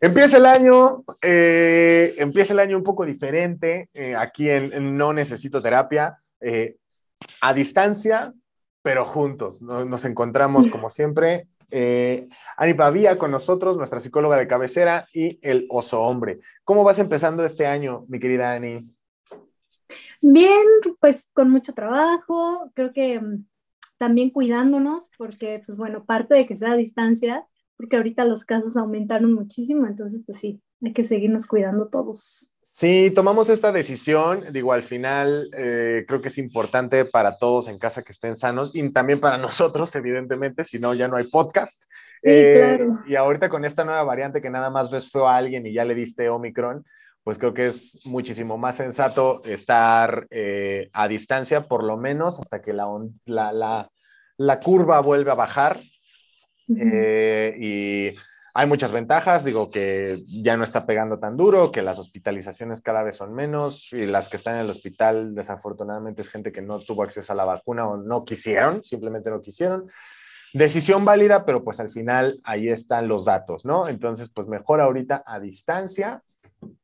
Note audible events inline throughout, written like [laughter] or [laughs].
Empieza el año, eh, empieza el año un poco diferente. eh, aquí en, No Necesito Terapia, eh, a distancia, pero juntos. ¿no? Nos encontramos como siempre. Eh, Ani Pavía con nosotros, nuestra psicóloga de cabecera y el oso hombre. ¿Cómo vas empezando este año, mi querida Ani? Bien, pues con mucho trabajo, creo que mm, también cuidándonos, porque pues bueno, parte de que sea a distancia, porque ahorita los casos aumentaron muchísimo, entonces pues sí, hay que seguirnos cuidando todos. Sí, tomamos esta decisión, digo, al final eh, creo que es importante para todos en casa que estén sanos y también para [laughs] nosotros, evidentemente, si no, ya no hay podcast. Sí, Eh, claro. Y ahorita con esta nueva variante que nada más ves feo a alguien y ya le diste Omicron, pues creo que es muchísimo más sensato estar eh, a distancia, por lo menos hasta que la, la, la, la curva vuelve a bajar. Eh, y hay muchas ventajas, digo que ya no está pegando tan duro, que las hospitalizaciones cada vez son menos y las que están en el hospital desafortunadamente es gente que no tuvo acceso a la vacuna o no quisieron, simplemente no quisieron. Decisión válida, pero pues al final ahí están los datos, ¿no? Entonces, pues mejor ahorita a distancia,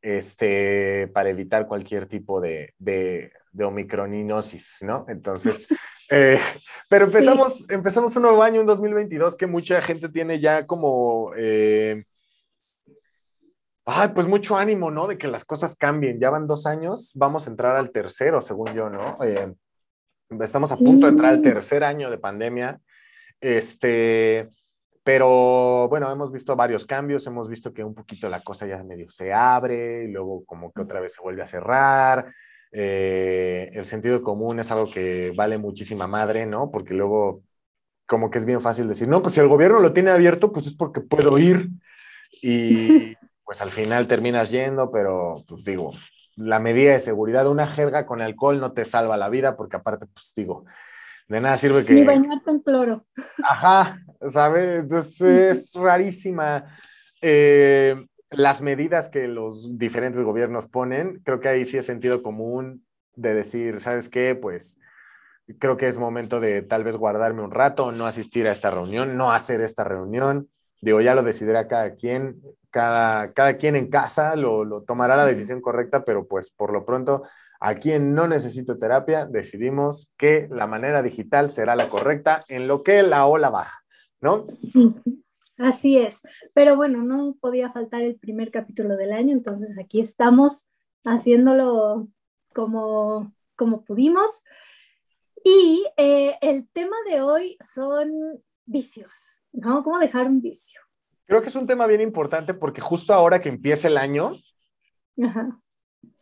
este, para evitar cualquier tipo de, de, de omicroninosis, ¿no? Entonces, [laughs] eh, pero empezamos, empezamos un nuevo año, un 2022, que mucha gente tiene ya como, eh, ay, pues mucho ánimo, ¿no? De que las cosas cambien. Ya van dos años, vamos a entrar al tercero, según yo, ¿no? Eh, estamos a Sí. punto de entrar al tercer año de pandemia. Este, pero bueno, hemos visto varios cambios, hemos visto que un poquito la cosa ya medio se abre, y luego como que otra vez se vuelve a cerrar. Eh, el sentido común es algo que vale muchísima madre, ¿no? Porque luego como que es bien fácil decir, no, pues si el gobierno lo tiene abierto, pues es porque puedo ir. Y [laughs] pues al final terminas yendo, pero pues digo, la medida de seguridad, una jerga con alcohol no te salva la vida, porque aparte, pues digo, de nada sirve que... Ni bañarte en cloro. Ajá, ¿sabes? Entonces [laughs] es rarísima eh, las medidas que los diferentes gobiernos ponen. Creo que ahí sí es sentido común de decir, ¿sabes qué? Pues creo que es momento de tal vez guardarme un rato, no asistir a esta reunión, no hacer esta reunión. Digo, ya lo decidirá cada quien, cada, cada quien en casa lo, lo tomará la decisión correcta, pero pues por lo pronto, aquí en No Necesito Terapia decidimos que la manera digital será la correcta en lo que la ola baja, ¿no? Así es, pero bueno, no podía faltar el primer capítulo del año, entonces aquí estamos haciéndolo como, como pudimos. Y eh, el tema de hoy son vicios, ¿no? ¿Cómo dejar un vicio? Creo que es un tema bien importante porque justo ahora que empieza el año, Ajá.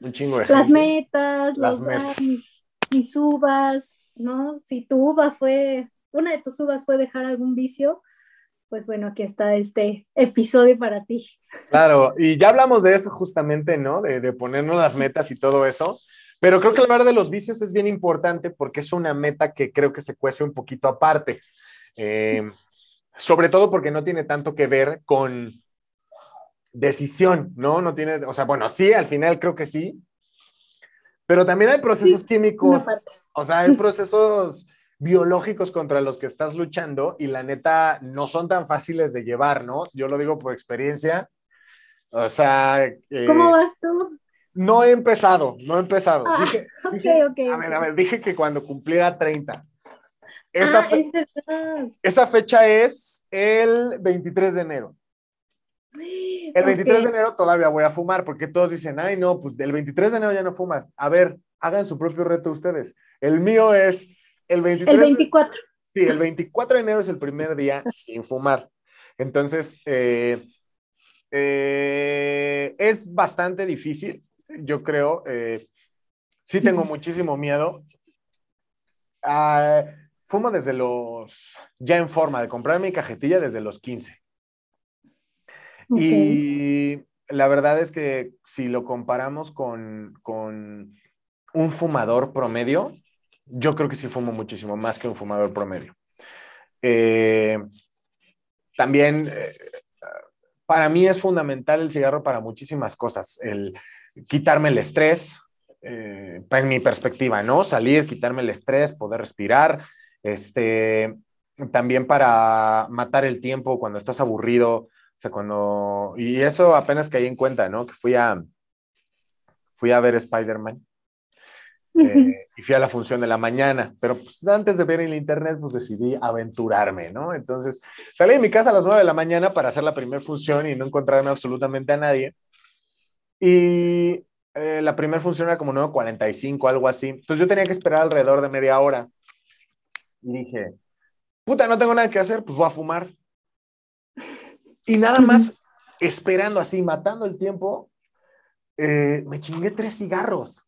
un chingo de Las gente- metas, Las los, metas. ah, mis, mis uvas, ¿no? Si tu uva fue, una de tus uvas fue dejar algún vicio, pues bueno, aquí está este episodio para ti. Claro, y ya hablamos de eso justamente, ¿no? De, de ponernos las metas y todo eso. Pero creo que hablar de los vicios es bien importante porque es una meta que creo que se cuece un poquito aparte. Eh, sobre todo porque no tiene tanto que ver con decisión, ¿no? No tiene, o sea, bueno, sí, al final creo que sí. Pero también hay procesos Una químicos, o sea, hay procesos biológicos contra los que estás luchando y la neta no son tan fáciles de llevar, ¿no? Yo lo digo por experiencia. O sea, eh, ¿Cómo vas tú? no he empezado, no he empezado. Ah, Dije, [laughs] ok, dije- ok, A ver, a ver, dije que cuando cumpliera 30. Esa, ah, fe- es verdad. esa fecha es el 23 de enero. El 23 de Ok. enero todavía voy a fumar porque todos dicen, ay, no, pues del 23 de enero ya no fumas. A ver, hagan su propio reto ustedes. El mío es el 23 El de- 24. Sí, el 24 de enero es el primer día sin fumar. Entonces, eh, eh, es bastante difícil, yo creo. eh, sí tengo muchísimo miedo. Ah, fumo desde los, ya en forma de comprar mi cajetilla desde los 15. Ok. Y la verdad es que si lo comparamos con, con un fumador promedio, yo creo que sí fumo muchísimo más que un fumador promedio. Eh, también, eh, para mí es fundamental el cigarro para muchísimas cosas. El quitarme el estrés, eh, en mi perspectiva, ¿no? Salir, quitarme el estrés, poder respirar. Este, también para matar el tiempo cuando estás aburrido, O sea, cuando, y eso apenas caí en cuenta, ¿no? Que fui a, fui a ver Spider-Man. Eh, y fui a la función de la mañana, pero pues, antes de ver el internet, pues decidí aventurarme, ¿no? Entonces salí de mi casa a las 9 de la mañana para hacer la primera función y no encontrarme absolutamente a nadie. Y eh, la primera función era como 9.45, algo así. Entonces yo tenía que esperar alrededor de media hora. Y dije, puta, no tengo nada que hacer, pues voy a fumar. Y nada más esperando así, matando el tiempo, eh, me chingué tres cigarros.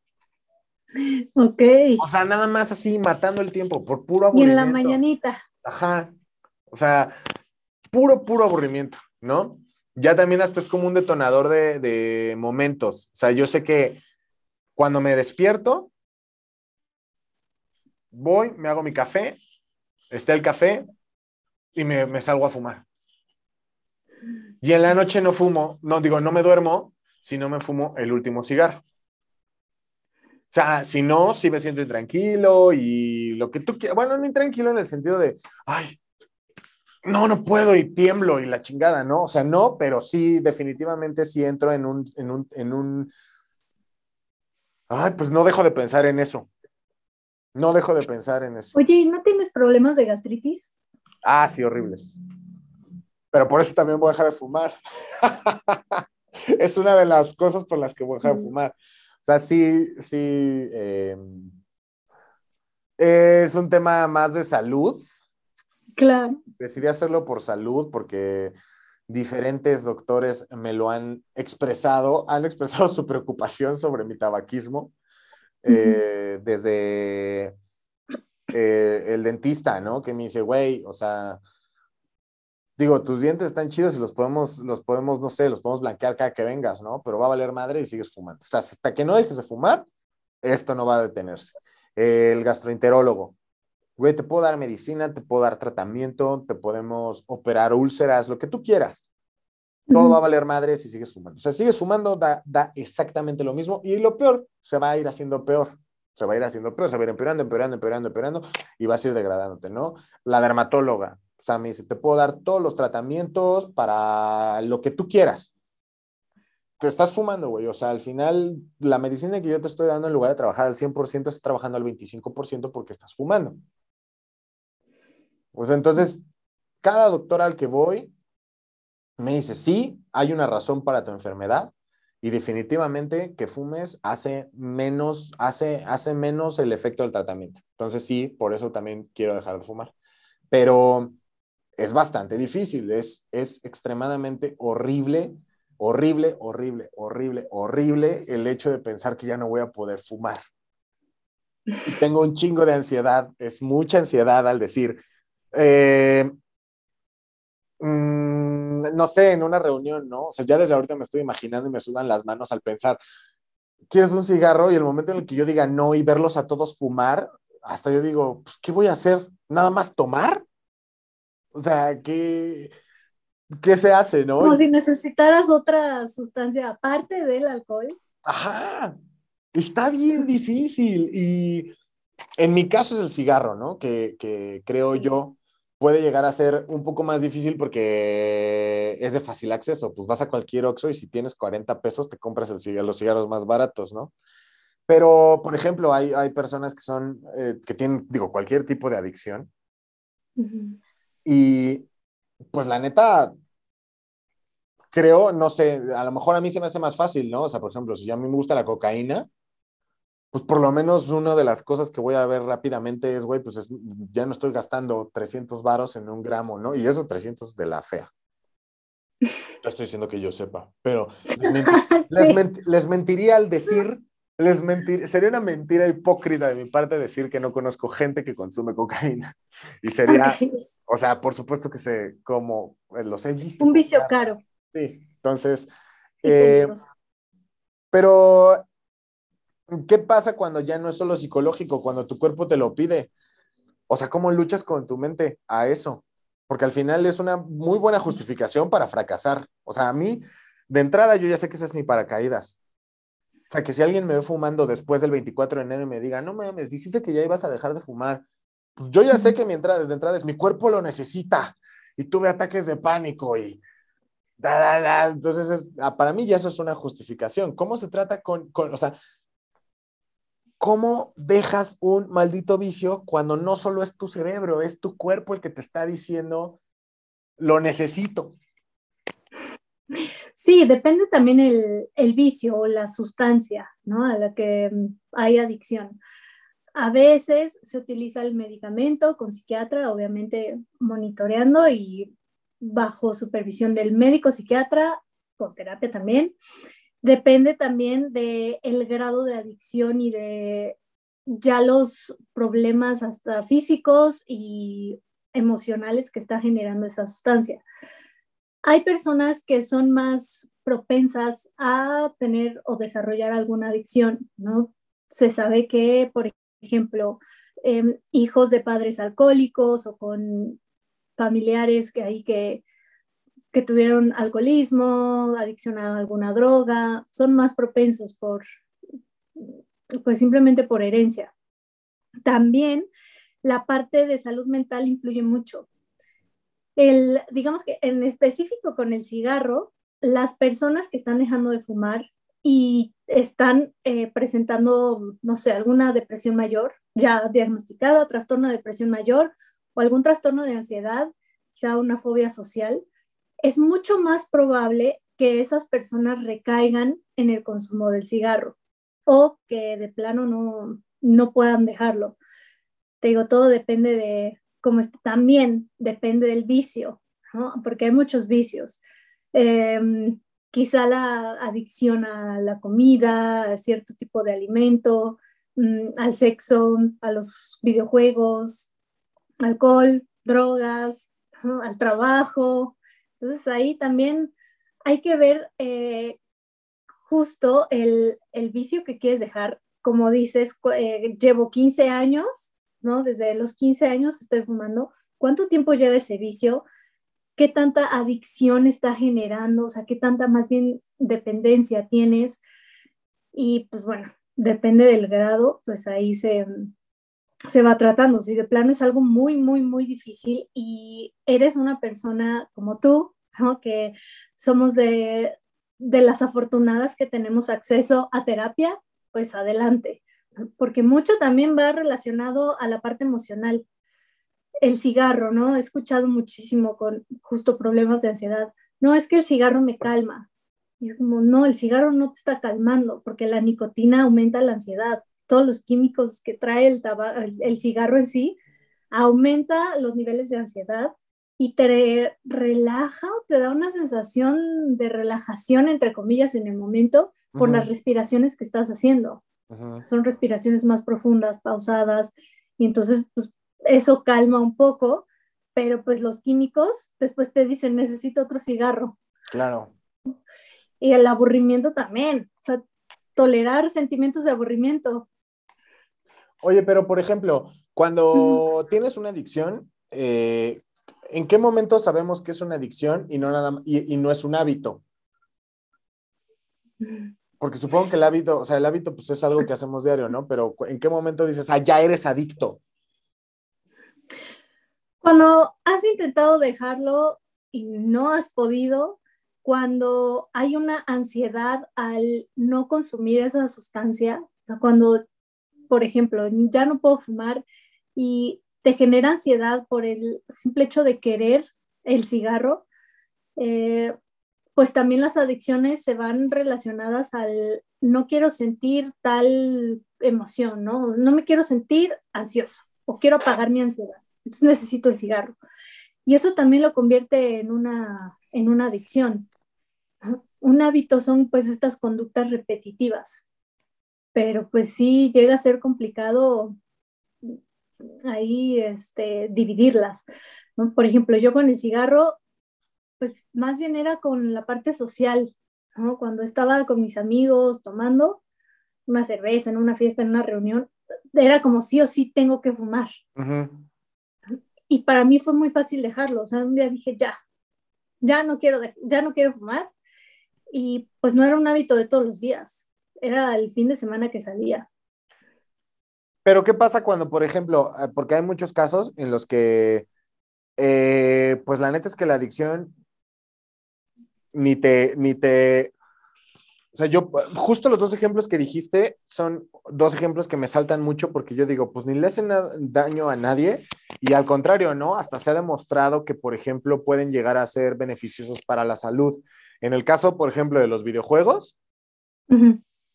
[laughs] Ok. O sea, nada más así matando el tiempo por puro aburrimiento. Y en la mañanita. Ajá. O sea, puro, puro aburrimiento, ¿no? Ya también hasta es como un detonador de, de momentos. O sea, yo sé que cuando me despierto, voy, me hago mi café, está el café y me, me salgo a fumar. Y en la noche no fumo, no digo, no me duermo si no me fumo el último cigarro. O sea, si no, sí me siento intranquilo y lo que tú quieras. Bueno, no intranquilo en el sentido de, ay, no, no puedo y tiemblo y la chingada, ¿no? O sea, no, pero sí, definitivamente sí entro en un, en un, en un, ay, pues no dejo de pensar en eso. No dejo de pensar en eso. Oye, ¿y no tienes problemas de gastritis? Ah, sí, horribles. Pero por eso también voy a dejar de fumar. [laughs] es una de las cosas por las que voy a dejar de fumar. O sea, sí, sí. Eh, es un tema más de salud. Claro. Decidí hacerlo por salud porque diferentes doctores me lo han expresado, han expresado [laughs] su preocupación sobre mi tabaquismo. Eh, desde eh, el dentista, ¿no? Que me dice, güey, o sea, digo, tus dientes están chidos y los podemos, los podemos, no sé, los podemos blanquear cada que vengas, ¿no? Pero va a valer madre y sigues fumando. O sea, hasta que no dejes de fumar, esto no va a detenerse. El gastroenterólogo, güey, te puedo dar medicina, te puedo dar tratamiento, te podemos operar úlceras, lo que tú quieras. Todo va a valer madre si sigues fumando. O sea, sigues fumando, da, da exactamente lo mismo y lo peor, se va a ir haciendo peor. Se va a ir haciendo peor, se va a ir empeorando, empeorando, empeorando, empeorando y va a ir degradándote, ¿no? La dermatóloga, o sea, me dice, te puedo dar todos los tratamientos para lo que tú quieras. Te estás fumando, güey. O sea, al final, la medicina que yo te estoy dando en lugar de trabajar al 100%, estás trabajando al 25% porque estás fumando. Pues entonces, cada doctor al que voy me dice, sí, hay una razón para tu enfermedad y definitivamente que fumes hace menos, hace, hace menos el efecto del tratamiento. Entonces, sí, por eso también quiero dejar de fumar. Pero es bastante difícil, es, es extremadamente horrible, horrible, horrible, horrible, horrible el hecho de pensar que ya no voy a poder fumar. tengo un chingo de ansiedad, es mucha ansiedad al decir, eh, mm, no sé, en una reunión, ¿no? O sea, ya desde ahorita me estoy imaginando y me sudan las manos al pensar, ¿quieres un cigarro? Y el momento en el que yo diga no y verlos a todos fumar, hasta yo digo, pues, ¿qué voy a hacer? ¿Nada más tomar? O sea, ¿qué, qué se hace, no? Como si necesitaras otra sustancia aparte del alcohol. Ajá, está bien difícil. Y en mi caso es el cigarro, ¿no? Que, que creo yo puede llegar a ser un poco más difícil porque es de fácil acceso. Pues vas a cualquier Oxxo y si tienes 40 pesos te compras el cigarro, los cigarros más baratos, ¿no? Pero, por ejemplo, hay, hay personas que son, eh, que tienen, digo, cualquier tipo de adicción. Uh y pues la neta, creo, no sé, a lo mejor a mí se me hace más fácil, ¿no? O sea, por ejemplo, si a mí me gusta la cocaína, pues por lo menos una de las cosas que voy a ver rápidamente es, güey, pues ya no estoy gastando 300 varos en un gramo, ¿no? Y eso 300 de la fea. No estoy diciendo que yo sepa, pero [laughs] les, mentiría al decir, les mentir, sería una mentira hipócrita de mi parte decir que no conozco gente que consume cocaína. Y sería, o sea, por supuesto que se, como eh, los he visto. Un vicio caro. Sí, entonces, eh, pero, ¿qué pasa cuando ya no es solo psicológico, cuando tu cuerpo te lo pide? O sea, ¿cómo luchas con tu mente a eso? Porque al final es una muy buena justificación para fracasar. O sea, a mí, de entrada, yo ya sé que ese es mi paracaídas. O sea, que si alguien me ve fumando después del 24 de enero y me diga, no mames, dijiste que ya ibas a dejar de fumar pues yo ya sé que mi entrada de entrada es mi cuerpo lo necesita y tuve ataques de pánico y Entonces, ah, para mí ya eso es una justificación. ¿Cómo se trata con, con, o sea, cómo dejas un maldito vicio cuando no solo es tu cerebro, es tu cuerpo el que te está diciendo, lo necesito? Sí, depende también el, el vicio o la sustancia, ¿no? A la que mm, hay adicción. A veces se utiliza el medicamento con psiquiatra, obviamente monitoreando y bajo supervisión del médico psiquiatra, con terapia también. Depende también del el grado de adicción y de ya los problemas hasta físicos y emocionales que está generando esa sustancia. Hay personas que son más propensas a tener o desarrollar alguna adicción, ¿no? Se sabe que, por ejemplo, em, hijos de padres alcohólicos o con familiares que hay que, que tuvieron alcoholismo, adicción a alguna droga, son más propensos por, pues simplemente por herencia. También la parte de salud mental influye mucho. El, digamos que en específico con el cigarro, las personas que están dejando de fumar y están eh, presentando, no sé, alguna depresión mayor, ya diagnosticada, trastorno de depresión mayor o algún trastorno de ansiedad, quizá una fobia social, es mucho más probable que esas personas recaigan en el consumo del cigarro o que de plano no, no puedan dejarlo. Te digo, todo depende de cómo está, también depende del vicio, ¿no? porque hay muchos vicios. Em, quizá la adicción a la comida, a cierto tipo de alimento, mm, al sexo, a los videojuegos, alcohol, drogas, al trabajo. Entonces ahí también hay que ver eh, justo el, vicio que quieres dejar. Como dices, eh, llevo 15 años, ¿no? Desde los 15 años estoy fumando. ¿Cuánto tiempo lleva ese vicio? ¿Qué tanta adicción está generando? O sea, ¿qué tanta más bien dependencia tienes? Y pues bueno, depende del grado, pues ahí se, se va tratando. Si de plano es algo muy, muy, muy difícil y eres una persona como tú, que somos de, de las afortunadas que tenemos acceso a terapia, pues adelante, porque mucho también va relacionado a la parte emocional. El cigarro, ¿no? He escuchado muchísimo con justo problemas de ansiedad. No, es que el cigarro me calma. Y es como, no, el cigarro no te está calmando porque la nicotina aumenta la ansiedad todos los químicos que trae el, el, cigarro en sí, aumenta los niveles de ansiedad y te relaja o te da una sensación de relajación, entre comillas, en el momento por las respiraciones que estás haciendo. Son respiraciones más profundas, pausadas, y entonces pues, eso calma un poco, pero pues los químicos después te dicen, necesito otro cigarro. Claro. Y el aburrimiento también, tolerar sentimientos de aburrimiento. Oye, pero por ejemplo, cuando tienes una adicción, eh, ¿en qué momento sabemos que es una adicción y no, nada, y, no es un hábito? Porque supongo que el hábito, o sea, el hábito pues es algo que hacemos diario, ¿no? Pero ¿en qué momento dices, ah, ya eres adicto? Cuando has intentado dejarlo y no has podido, cuando hay una ansiedad al no consumir esa sustancia, cuando por ejemplo, ya no puedo fumar y te genera ansiedad por el simple hecho de querer el cigarro, eh, pues también las adicciones se van relacionadas al no quiero sentir tal emoción, ¿no? No me quiero sentir ansioso o quiero apagar mi ansiedad. Entonces necesito el cigarro. Y eso también lo convierte en una, en una adicción. Un hábito son pues estas conductas repetitivas pero pues sí llega a ser complicado ahí este, dividirlas. Por ejemplo, yo con el cigarro, pues más bien era con la parte social, ¿no? Cuando estaba con mis amigos tomando una cerveza en una fiesta, en una reunión, era como sí o sí tengo que fumar. Y para mí fue muy fácil dejarlo, o sea, un día dije, ya, ya no quiero, ya no quiero fumar. Y pues no era un hábito de todos los días era el fin de semana que salía. Pero ¿qué pasa cuando, por ejemplo, eh, porque hay muchos casos en los que, eh, pues la neta es que la adicción ni te, ni te, o sea, yo, justo los dos ejemplos que dijiste son dos ejemplos que me saltan mucho porque yo digo, pues ni le hacen daño a nadie y al contrario, ¿no? Hasta se ha demostrado que, por ejemplo, pueden llegar a ser beneficiosos para la salud. En el caso, por ejemplo, de los videojuegos,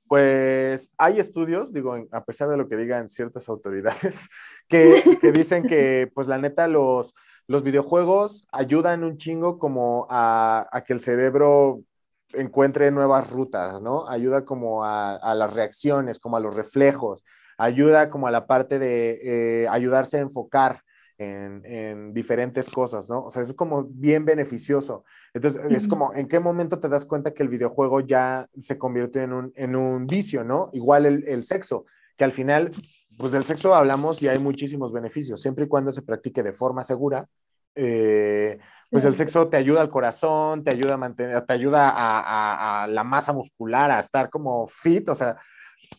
pues hay estudios, digo, a pesar de lo que digan ciertas autoridades, [laughs] que, [laughs] que dicen que, pues la neta, los, los videojuegos ayudan un chingo como a, a que el cerebro encuentre nuevas rutas, ¿no? Ayuda como a, las reacciones, como a los reflejos, ayuda como a la parte de eh, ayudarse a enfocar en, diferentes cosas, ¿no? O sea, es como bien beneficioso. Entonces, es como, ¿en qué momento te das cuenta que el videojuego ya se convierte en un, en un vicio, ¿no? Igual el, el sexo, que al final, pues del sexo hablamos y hay muchísimos beneficios, siempre y cuando se practique de forma segura. Eh, pues el sexo te ayuda al corazón, te ayuda a mantener, te ayuda a, la masa muscular, a estar como fit, o sea,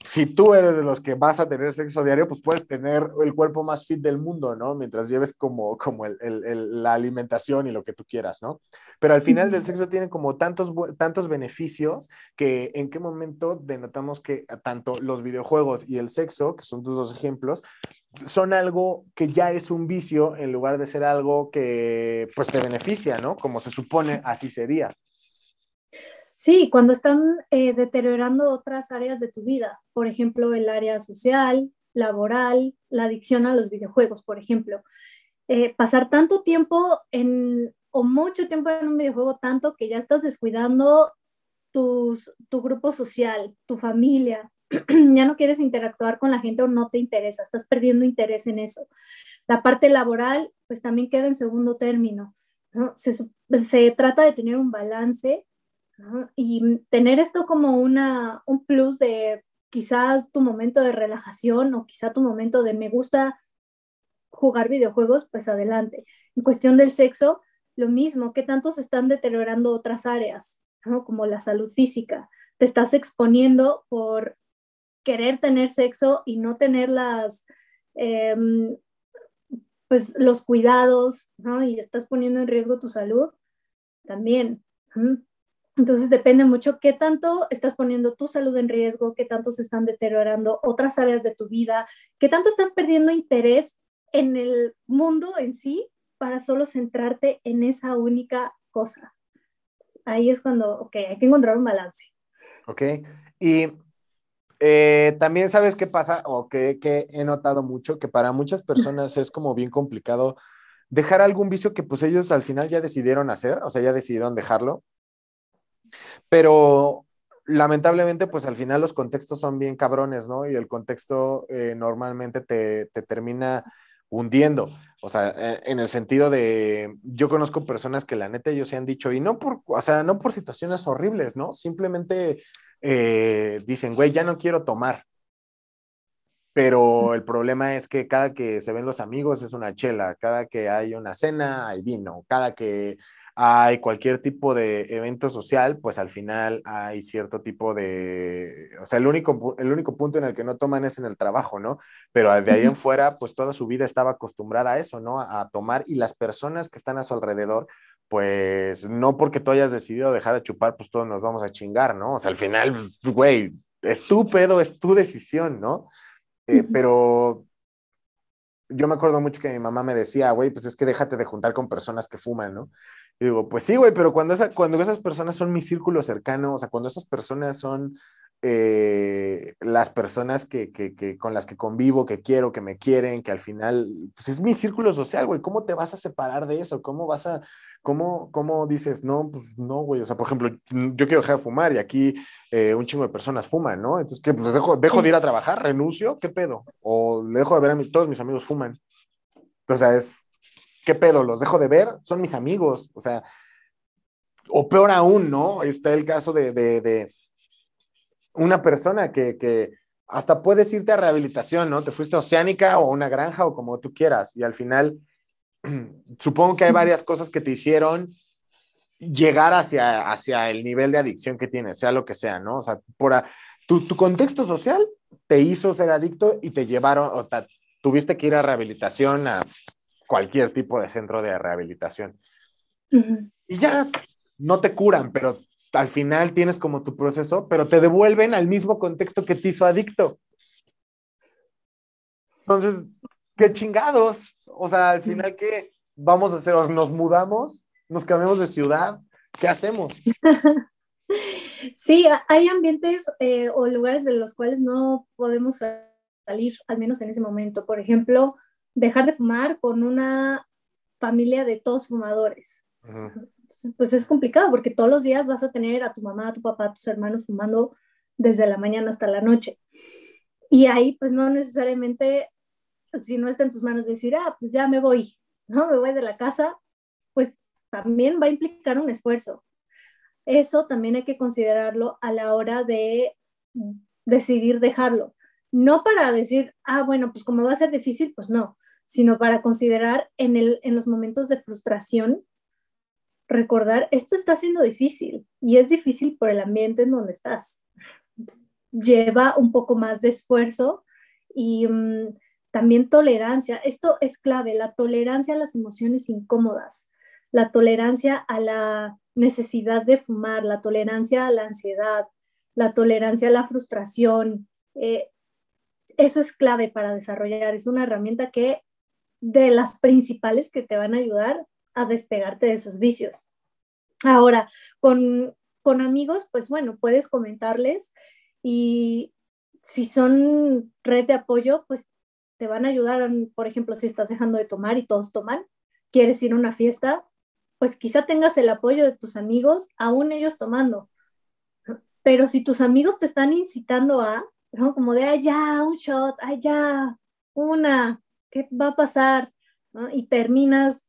si tú eres de los que vas a tener sexo diario, pues puedes tener el cuerpo más fit del mundo, ¿no? Mientras lleves como, como la alimentación y lo que tú quieras, ¿no? Pero al final del sexo tiene como tantos, tantos beneficios que en qué momento denotamos que tanto los videojuegos y el sexo, que son tus dos ejemplos, son algo que ya es un vicio en lugar de ser algo que pues te beneficia, ¿no? Como se supone así sería. Sí, cuando están eh, deteriorando otras áreas de tu vida, por ejemplo, el área social, laboral, la adicción a los videojuegos, por ejemplo. Eh, pasar tanto tiempo en, o mucho tiempo en un videojuego, tanto que ya estás descuidando tus, tu grupo social, tu familia, [clears throat] ya no quieres interactuar con la gente o no te interesa, estás perdiendo interés en eso. La parte laboral, pues también queda en segundo término. Se, se, trata de tener un balance y tener esto como una, un plus de quizás tu momento de relajación o quizá tu momento de me gusta jugar videojuegos, pues adelante. En cuestión del sexo, lo mismo, que tanto se están deteriorando otras áreas, como la salud física. Te estás exponiendo por querer tener sexo y no tener las, em, pues los cuidados, ¿no? Y estás poniendo en riesgo tu salud, también. Entonces depende mucho qué tanto estás poniendo tu salud en riesgo, qué tanto se están deteriorando otras áreas de tu vida, qué tanto estás perdiendo interés en el mundo en sí para solo centrarte en esa única cosa. Ahí es cuando, ok, hay que encontrar un balance. Ok, y eh, también sabes qué pasa, o que, he notado mucho, que para muchas personas es como bien complicado dejar algún vicio que pues ellos al final ya decidieron hacer, o sea, ya decidieron dejarlo, pero lamentablemente pues al final los contextos son bien cabrones, ¿no? Y el contexto eh, normalmente te, te, termina hundiendo, o sea, eh, en el sentido de, yo conozco personas que la neta ellos se han dicho, y no por, o sea, no por situaciones horribles, ¿no? Simplemente eh, dicen, güey, ya no quiero tomar. Pero el problema es que cada que se ven los amigos es una chela, cada que hay una cena hay vino, cada que hay cualquier tipo de evento social, pues al final hay cierto tipo de, o sea, el único, el único punto en el que no toman es en el trabajo, ¿no? Pero de ahí en fuera, pues toda su vida estaba acostumbrada a eso, ¿no? A tomar y las personas que están a su alrededor, pues no porque tú hayas decidido dejar de chupar, pues todos nos vamos a chingar, ¿no? O sea, al final, güey, es tu pedo, es tu decisión, ¿no? Eh, pero yo me acuerdo mucho que mi mamá me decía, güey, pues es que déjate de juntar con personas que fuman, ¿no? Y digo, pues sí, güey, pero cuando, esa, cuando esas personas son mi círculo cercano, o sea, cuando esas personas son eh, las personas que, que, con las que convivo, que quiero, que me quieren, que al final, pues es mi círculo social, güey, ¿cómo te vas a separar de eso? ¿Cómo vas a, cómo, cómo dices, no, pues no, güey, o sea, por ejemplo, yo quiero dejar de fumar y aquí eh, un chingo de personas fuman, ¿no? Entonces, ¿qué? Pues dejo, de ir a trabajar, renuncio, ¿qué pedo? O le dejo de ver a mis, todos mis amigos fuman. Entonces, es, ¿qué pedo? ¿Los dejo de ver? Son mis amigos, o sea, o peor aún, ¿no? Está el caso de, una persona que, hasta puedes irte a rehabilitación, ¿no? Te fuiste a Oceánica o una granja o como tú quieras y al final [clears throat] supongo que hay varias cosas que te hicieron llegar hacia, el nivel de adicción que tienes, sea lo que sea, ¿no? O sea, por tu, contexto social te hizo ser adicto y te llevaron, o tuviste que ir a rehabilitación, a cualquier tipo de centro de rehabilitación. Y ya, no te curan, pero al final tienes como tu proceso, pero te devuelven al mismo contexto que te hizo adicto. Entonces, qué chingados. O sea, al final, ¿qué vamos a hacer? ¿Nos mudamos? ¿Nos cambiamos de ciudad? ¿Qué hacemos? [laughs] Sí, hay ambientes eh, o lugares de los cuales no podemos salir, al menos en ese momento. Por ejemplo, dejar de fumar con una familia de todos fumadores. pues es complicado porque todos los días vas a tener a tu mamá, a tu papá, a tus hermanos fumando desde la mañana hasta la noche. Y ahí pues no necesariamente, si no está en tus manos decir, ah, pues ya me voy, ¿no? Me voy de la casa, pues también va a implicar un esfuerzo. Eso también hay que considerarlo a la hora de decidir dejarlo. No para decir, ah, bueno, pues como va a ser difícil, pues no, sino para considerar en, el, en los momentos de frustración, recordar, esto está siendo difícil y es difícil por el ambiente en donde estás. Lleva un poco más de esfuerzo y mm, también tolerancia. Esto es clave, la tolerancia a las emociones incómodas, la tolerancia a la necesidad de fumar, la tolerancia a la ansiedad, la tolerancia a la frustración. Eh, eso es clave para desarrollar, es una herramienta que de las principales que te van a ayudar a despegarte de esos vicios. Ahora, con, con amigos, pues bueno, puedes comentarles y si son red de apoyo, pues te van a ayudar, por ejemplo, si estás dejando de tomar y todos toman, quieres ir a una fiesta, pues quizá tengas el apoyo de tus amigos, aún ellos tomando. Pero si tus amigos te están incitando a. Como de, ay, ya, un shot, ay, ya, una, ¿qué va a pasar? Y terminas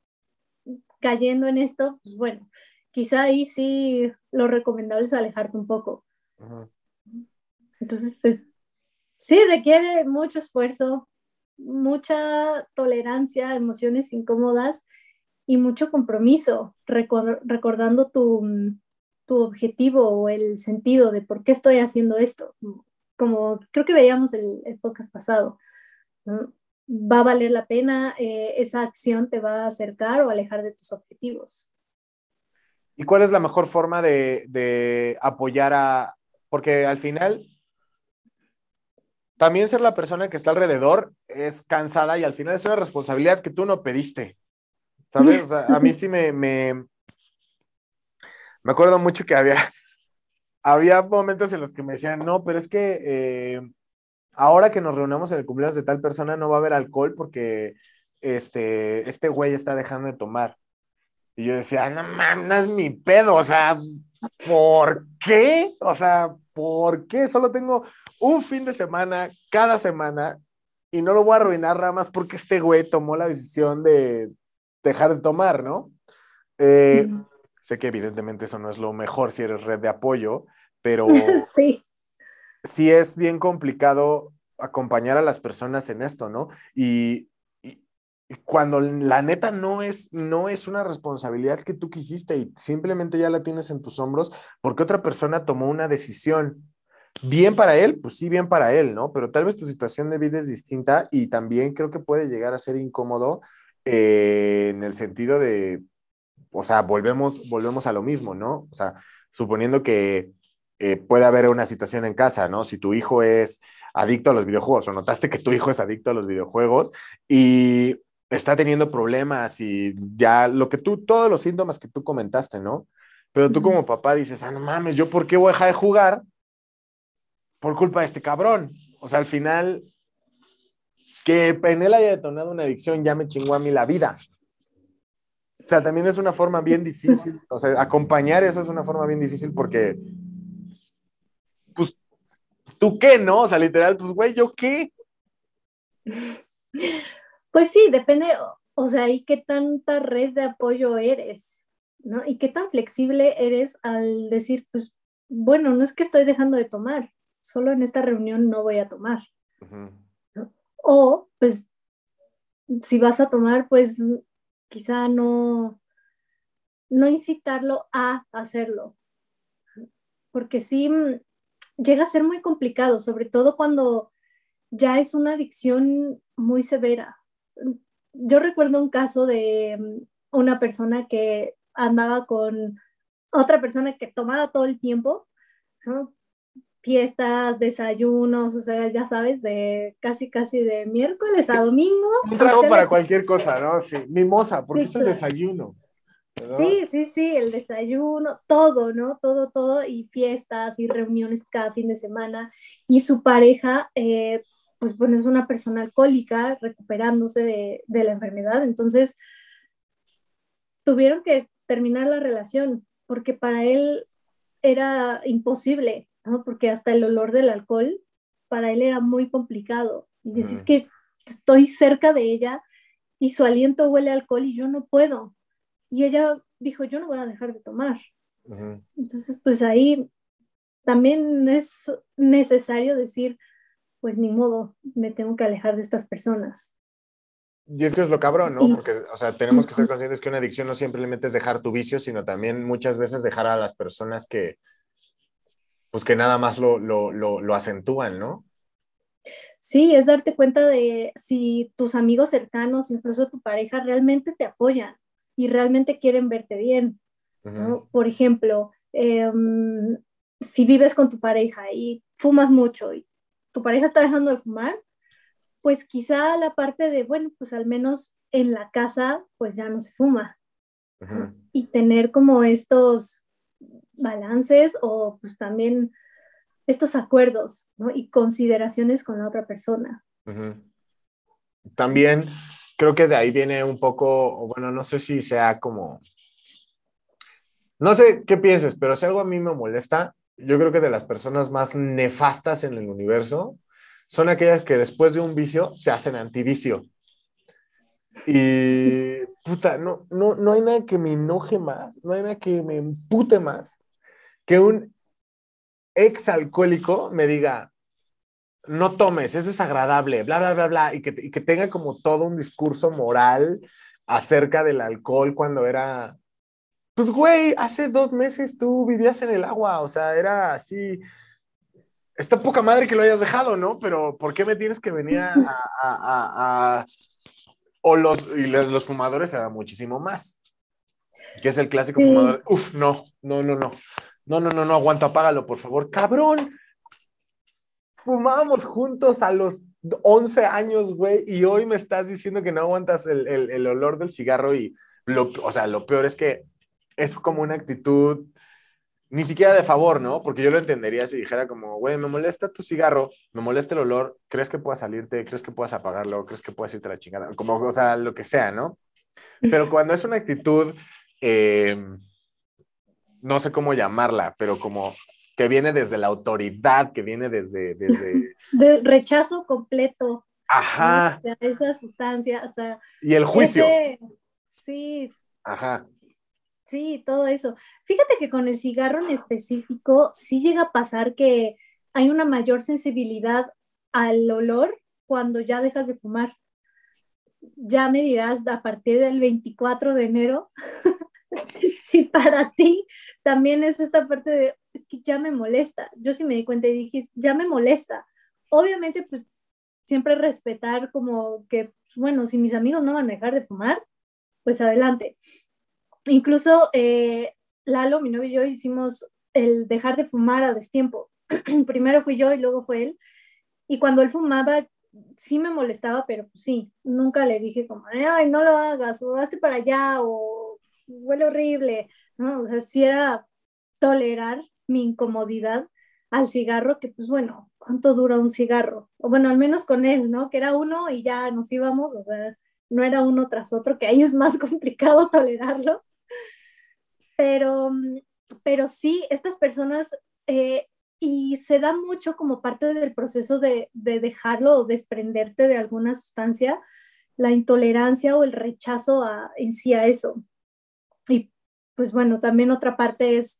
cayendo en esto, pues bueno, quizá ahí sí lo recomendable es alejarte un poco. Entonces, pues sí requiere mucho esfuerzo, mucha tolerancia emociones incómodas y mucho compromiso, recordando tu, tu, objetivo o el sentido de por qué estoy haciendo esto. Como creo que veíamos el, el podcast pasado, va a valer la pena, eh, esa acción te va a acercar o alejar de tus objetivos. ¿Y cuál es la mejor forma de, de apoyar a, porque al final también ser la persona que está alrededor es cansada y al final es una responsabilidad que tú no pediste. ¿Sabes? a mí sí me, me, me acuerdo mucho que había, [laughs] había momentos en los que me decían, no, pero es que eh, ahora que nos reunamos en el cumpleaños de tal persona no va a haber alcohol porque este, este güey está dejando de tomar. Y yo decía, no mames, no es mi pedo, o sea, ¿por qué? O sea, ¿por qué? Solo tengo un fin de semana cada semana y no lo voy a arruinar nada más porque este güey tomó la decisión de, dejar de tomar, ¿no? Eh, sé que evidentemente eso no es lo mejor si eres red de apoyo, [laughs] pero sí. Sí es bien complicado acompañar a las personas en esto, ¿no? Y, cuando la neta no es, no es una responsabilidad que tú quisiste y simplemente ya la tienes en tus hombros porque otra persona tomó una decisión. Bien para él, pues sí, bien para él, ¿no? Pero tal vez tu situación de vida es distinta y también creo que puede llegar a ser incómodo eh, en el sentido de, o sea, volvemos, volvemos a lo mismo, ¿no? O sea, suponiendo que eh, puede haber una situación en casa, ¿no? Si tu hijo es adicto a los videojuegos o notaste que tu hijo es adicto a los videojuegos y está teniendo problemas y ya lo que tú, todos los síntomas que tú comentaste, ¿no? Pero tú como papá dices, ah, no mames, ¿yo por qué voy a dejar de jugar? Por culpa de este cabrón. O sea, al final que en él haya detonado una adicción ya me chingó a mí la vida. O sea, también es una forma bien difícil, o sea, acompañar eso es una forma bien difícil porque, ¿tú qué, no? O sea, literal, pues, güey, ¿yo qué? Pues sí, depende, o sea, y qué tanta red de apoyo eres, ¿no? Y qué tan flexible eres al decir, pues, bueno, no es que estoy dejando de tomar, solo en esta reunión no voy a tomar. O, pues, si vas a tomar, pues quizá no, no incitarlo a hacerlo. Porque sí llega a ser muy complicado, sobre todo cuando ya es una adicción muy severa. Yo recuerdo un caso de mm, una persona que andaba con otra persona que tomaba todo el tiempo, ¿no? fiestas, desayunos, o sea, ya sabes, de casi, casi de miércoles a domingo. Un trago para cualquier cosa, ¿no? Sí, mimosa, porque es el desayuno. Sí, sí, sí, el desayuno, todo, ¿no? Todo, todo, y fiestas y reuniones cada fin de semana. Y su pareja, eh, pues bueno, es una persona alcohólica recuperándose de, de la enfermedad, entonces tuvieron que terminar la relación porque para él era imposible, ¿no? Porque hasta el olor del alcohol para él era muy complicado. Y decís que estoy cerca de ella y su aliento huele a alcohol y yo no puedo. Y ella dijo, yo no voy a dejar de tomar. Entonces, pues ahí también es necesario decir, pues ni modo, me tengo que alejar de estas personas. Y es que es lo cabrón, ¿no? Porque, o sea, tenemos que ser conscientes que una adicción no simplemente es dejar tu vicio, sino también muchas veces dejar a las personas que, pues que nada más lo, lo, lo, lo acentúan, ¿no? Sí, es darte cuenta de si tus amigos cercanos, incluso tu pareja, realmente te apoyan y realmente quieren verte bien. ¿no? Por ejemplo, em, si vives con tu pareja y fumas mucho y tu pareja está dejando de fumar, pues quizá la parte de, bueno, pues al menos en la casa, pues ya no se fuma. Y tener como estos balances o pues también estos acuerdos ¿no? y consideraciones con la otra persona. También creo que de ahí viene un poco, bueno, no sé si sea como, no sé qué pienses, pero si algo a mí me molesta, yo creo que de las personas más nefastas en el universo son aquellas que después de un vicio se hacen antivicio. Y puta, no, no, no hay nada que me enoje más, no hay nada que me empute más que un ex alcohólico me diga, no tomes, es desagradable, bla, bla, bla, bla, y que, que tenga como todo un discurso moral acerca del alcohol cuando era, pues güey, hace dos meses tú vivías en el agua, o sea, era así, está poca madre que lo hayas dejado, ¿no? Pero ¿por qué me tienes que venir a... [laughs] a, o los, y los, fumadores se dan muchísimo más, que es el clásico fumador, uf, no, no, no, no, no, no, no, no, aguanto, apágalo, por favor, cabrón, fumábamos juntos a los 11 años, güey, y hoy me estás diciendo que no aguantas el, olor del cigarro y, lo, o sea, lo peor es que es como una actitud ni siquiera de favor, ¿no? Porque yo lo entendería si dijera como, güey, me molesta tu cigarro, me molesta el olor, ¿crees que puedas salirte? ¿Crees que puedas apagarlo? ¿Crees que puedas irte a la chingada? Como, o sea, lo que sea, ¿no? Pero [laughs] cuando es una actitud, eh, no sé cómo llamarla, pero como que viene desde la autoridad, que viene desde... desde... [laughs] De rechazo completo. Ajá. De esa sustancia, o sea... Y el juicio. sí. Ajá. Sí, todo eso. Fíjate que con el cigarro en específico sí llega a pasar que hay una mayor sensibilidad al olor cuando ya dejas de fumar. Ya me dirás a partir del 24 de enero [laughs] [laughs] si para ti también es esta parte de, es que ya me molesta. Yo sí me di cuenta y dije, ya me molesta. Obviamente, pues siempre respetar como que, bueno, si mis amigos no van a dejar de fumar, pues adelante. Incluso eh, Lalo, mi novio y yo hicimos el dejar de fumar a destiempo. [clears throat] Primero fui yo y luego fue él. Y cuando él fumaba, sí me molestaba, pero pues sí, nunca le dije como, ay, no lo hagas, o hazte para allá, o huele horrible, ¿no? O sea, sí era tolerar mi incomodidad al cigarro, que pues bueno, ¿cuánto dura un cigarro? O bueno, al menos con él, ¿no? Que era uno y ya nos íbamos, o sea, no era uno tras otro, que ahí es más [laughs] complicado tolerarlo. Pero, pero sí, estas personas, eh, y se da mucho como parte del proceso de, de dejarlo o desprenderte de alguna sustancia, la intolerancia o el rechazo a, en sí a eso. Y pues bueno, también otra parte es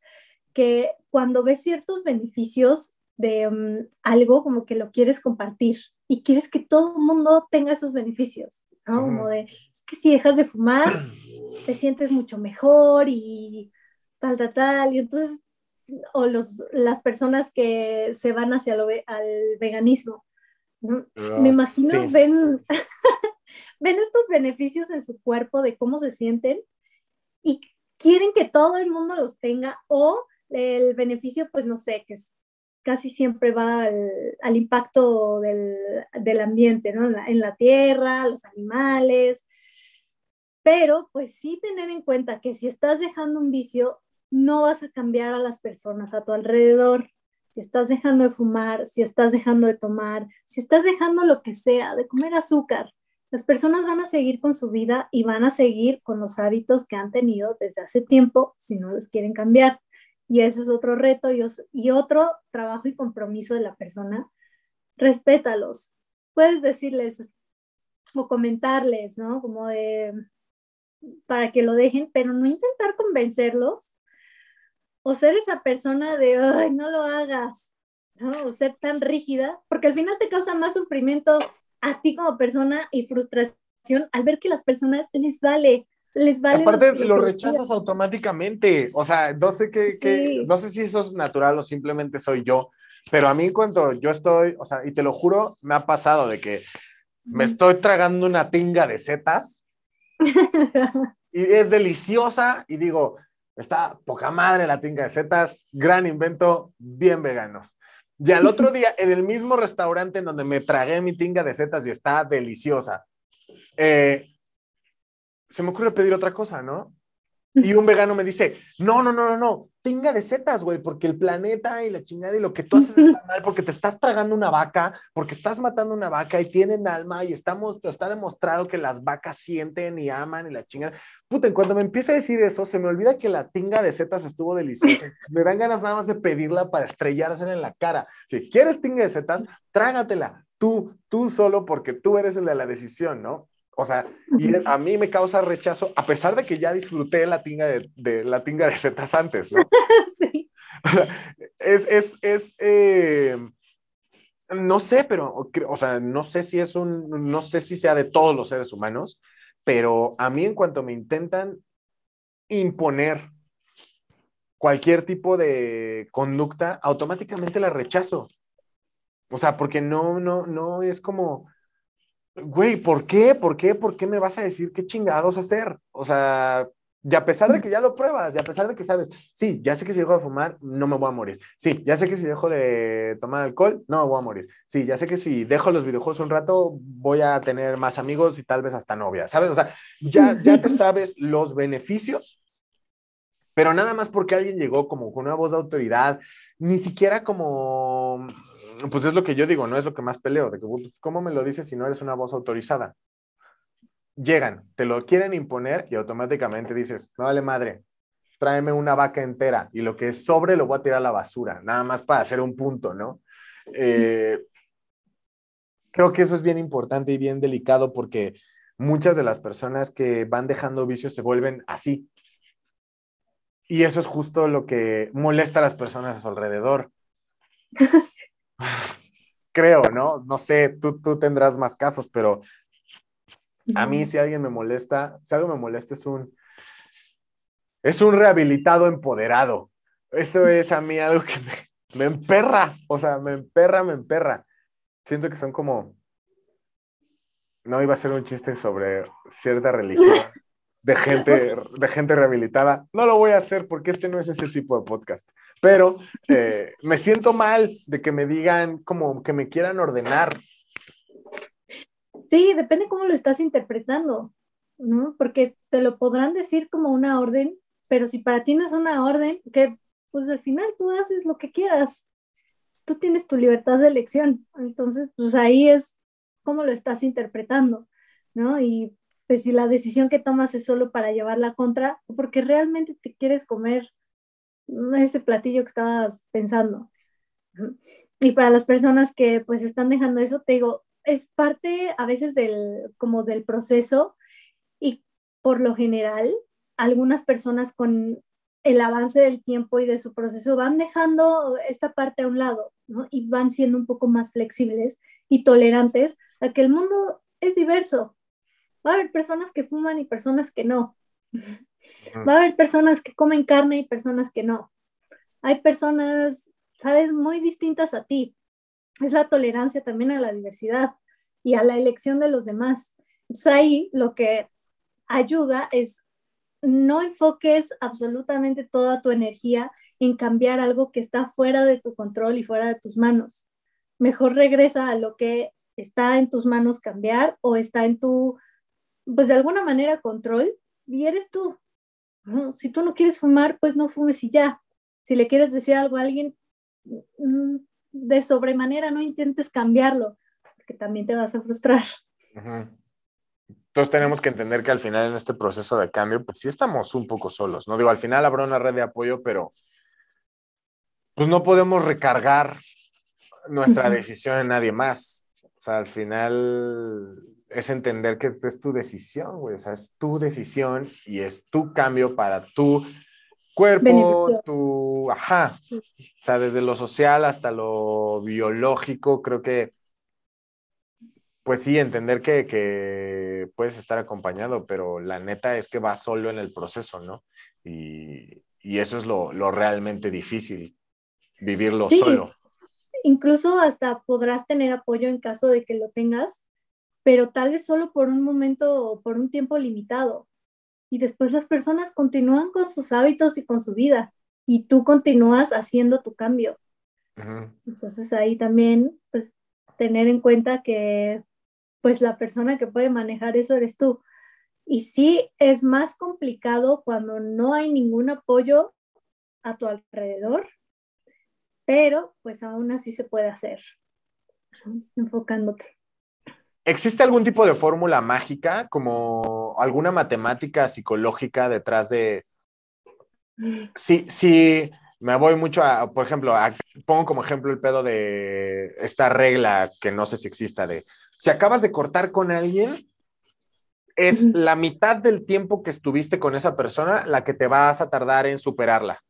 que cuando ves ciertos beneficios de um, algo, como que lo quieres compartir y quieres que todo el mundo tenga esos beneficios, ¿no? Como de, es que si dejas de fumar, te sientes mucho mejor y tal, tal, tal. Y entonces, o los, las personas que se van hacia lo, al veganismo, ¿no? Me imagino, ven, [laughs] ven estos beneficios en su cuerpo de cómo se sienten y quieren que todo el mundo los tenga o el beneficio, pues no sé, que casi siempre va al, impacto del, ambiente, ¿no? En la, tierra, los animales. Pero pues sí tener en cuenta que si estás dejando un vicio, no vas a cambiar a las personas a tu alrededor. Si estás dejando de fumar, si estás dejando de tomar, si estás dejando lo que sea, de comer azúcar, las personas van a seguir con su vida y van a seguir con los hábitos que han tenido desde hace tiempo si no los quieren cambiar. Y ese es otro reto y, y otro trabajo y compromiso de la persona. Respétalos. Puedes decirles o comentarles, ¿no? Como de, para que lo dejen, pero no intentar convencerlos o ser esa persona de, ay, no lo hagas, ¿no? O ser tan rígida, porque al final te causa más sufrimiento a ti como persona y frustración al ver que las personas les vale, les vale. Aparte lo rechazas automáticamente, o sea, no sé qué, no sé si eso es natural o simplemente soy yo, pero a mí cuando yo estoy, o sea, y te lo juro, me ha pasado de que me estoy tragando una tinga de setas [laughs] y es deliciosa y digo, está poca madre la tinga de setas, gran invento, bien veganos. Y al otro [laughs] día, en el mismo restaurante en donde me tragué mi tinga de setas y está deliciosa, eh, se me ocurre pedir otra cosa, ¿no? Y un vegano me dice, no, no, no, no, no, tinga de setas, güey, porque el planeta y la chingada y lo que tú haces está mal, porque te estás tragando una vaca, porque estás matando una vaca y tienen alma y estamos, está demostrado que las vacas sienten y aman y la chingada. Puta, en cuanto me empieza a decir eso, se me olvida que la tinga de setas estuvo deliciosa. [laughs] me dan ganas nada más de pedirla para estrellársela en la cara. Si quieres tinga de setas, trágatela tú, tú solo, porque tú eres el de la decisión, ¿no? O sea, y a mí me causa rechazo, a pesar de que ya disfruté la tinga de, la tinga de setas antes, ¿no? [laughs] sí. es, es, es eh, no sé, pero, o sea, no sé si es un, no sé si sea de todos los seres humanos, pero a mí en cuanto me intentan imponer cualquier tipo de conducta, automáticamente la rechazo. O sea, porque no, no, no es como, güey, ¿por qué? ¿Por qué? ¿Por qué me vas a decir qué chingados hacer? O sea, y a pesar de que ya lo pruebas, y a pesar de que sabes, sí, ya sé que si dejo de fumar, no me voy a morir. Sí, ya sé que si dejo de tomar alcohol, no me voy a morir. Sí, ya sé que si dejo los videojuegos un rato, voy a tener más amigos y tal vez hasta novia, ¿sabes? O sea, ya, ya te sabes los beneficios, pero nada más porque alguien llegó como con una voz de autoridad, ni siquiera como pues es lo que yo digo, no es lo que más peleo, de que, ¿cómo me lo dices si no eres una voz autorizada? Llegan, te lo quieren imponer y automáticamente dices, no vale madre, tráeme una vaca entera y lo que es sobre lo voy a tirar a la basura, nada más para hacer un punto, ¿no? Eh, creo que eso es bien importante y bien delicado porque muchas de las personas que van dejando vicios se vuelven así. Y eso es justo lo que molesta a las personas a su alrededor. [laughs] Creo, ¿no? No sé, tú, tú tendrás más casos, pero a mí si alguien me molesta, si algo me molesta es un, es un rehabilitado empoderado. Eso es a mí algo que me, me emperra, o sea, me emperra, me emperra. Siento que son como, no iba a ser un chiste sobre cierta [laughs] religión, de gente, [laughs] de gente rehabilitada. No lo voy a hacer porque este no es ese tipo de podcast, pero eh, me siento mal de que me digan como que me quieran ordenar. Sí, depende cómo lo estás interpretando, ¿no? Porque te lo podrán decir como una orden, pero si para ti no es una orden, que pues al final tú haces lo que quieras. Tú tienes tu libertad de elección. Entonces, pues ahí es cómo lo estás interpretando, ¿no? Y pues si la decisión que tomas es solo para llevarla contra, o porque realmente te quieres comer ese platillo que estabas pensando. Y para las personas que pues están dejando eso, te digo, es parte a veces del, como del proceso y por lo general, algunas personas con el avance del tiempo y de su proceso van dejando esta parte a un lado y van siendo un poco más flexibles y tolerantes a que el mundo es diverso, Va a haber personas que fuman y personas que no. Va a haber personas que comen carne y personas que no. Hay personas, sabes, muy distintas a ti. Es la tolerancia también a la diversidad y a la elección de los demás. Entonces ahí lo que ayuda es no enfoques absolutamente toda tu energía en cambiar algo que está fuera de tu control y fuera de tus manos. Mejor regresa a lo que está en tus manos cambiar o está en tu, pues de alguna manera control y eres tú. Si tú no quieres fumar, pues no fumes y ya. Si le quieres decir algo a alguien, mm, de sobremanera no intentes cambiarlo, porque también te vas a frustrar. Entonces tenemos que entender que al final en este proceso de cambio, pues sí estamos un poco solos, ¿no? Digo, al final habrá una red de apoyo, pero pues no podemos recargar nuestra decisión en nadie más. O sea, al final es entender que es tu decisión, güey. O sea, es tu decisión y es tu cambio para tu cuerpo, tu, ajá. O sea, desde lo social hasta lo biológico, creo que, pues sí, entender que, que puedes estar acompañado, pero la neta es que vas solo en el proceso, ¿no? Y, y eso es lo, lo, realmente difícil, vivirlo solo. Incluso hasta podrás tener apoyo en caso de que lo tengas, pero tal vez solo por un momento o por un tiempo limitado y después las personas continúan con sus hábitos y con su vida y tú continúas haciendo tu cambio. Entonces ahí también, pues, tener en cuenta que, pues, la persona que puede manejar eso eres tú. Y sí, es más complicado cuando no hay ningún apoyo a tu alrededor, pero pues aún así se puede hacer, enfocándote. ¿Existe algún tipo de fórmula mágica, como alguna matemática psicológica detrás de... Sí, sí, me voy mucho a, por ejemplo, pongo como ejemplo el pedo de esta regla que no sé si exista de, si acabas de cortar con alguien, es la mitad del tiempo que estuviste con esa persona la que te vas a tardar en superarla.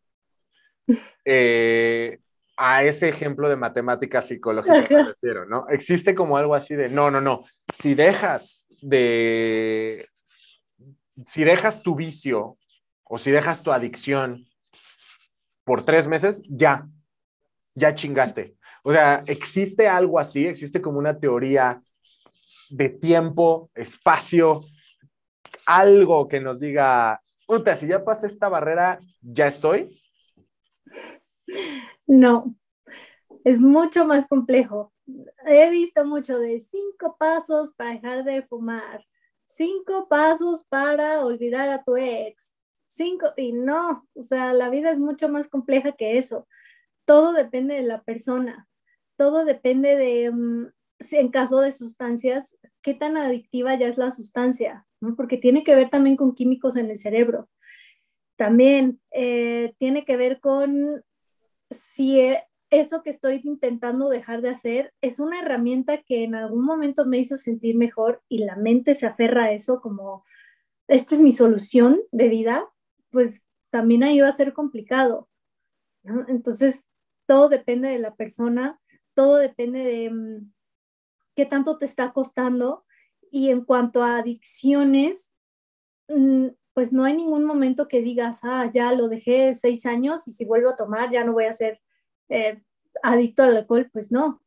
Eh, a ese ejemplo de matemática psicológica me refiero, ¿no? Existe como algo así de, no, no, no, si dejas de, si dejas tu vicio o si dejas tu adicción por tres meses, ya, ya chingaste. O sea, existe algo así, existe como una teoría de tiempo, espacio, algo que nos diga, puta, si ya pasé esta barrera, ya estoy. No, es mucho más complejo. He visto mucho de cinco pasos para dejar de fumar, cinco pasos para olvidar a tu ex, cinco, y no, o sea, la vida es mucho más compleja que eso. Todo depende de la persona, todo depende de, mm, en caso de sustancias, qué tan adictiva ya es la sustancia, porque tiene que ver también con químicos en el cerebro. También eh, tiene que ver con si e, eso que estoy intentando dejar de hacer es una herramienta que en algún momento me hizo sentir mejor y la mente se aferra a eso como, esta es mi solución de vida, pues también ahí va a ser complicado. Entonces, todo depende de la persona, todo depende de mm, qué tanto te está costando y en cuanto a adicciones, mm, pues no hay ningún momento que digas, ah, ya lo dejé seis años y si vuelvo a tomar ya no voy a ser eh, adicto al alcohol, pues no.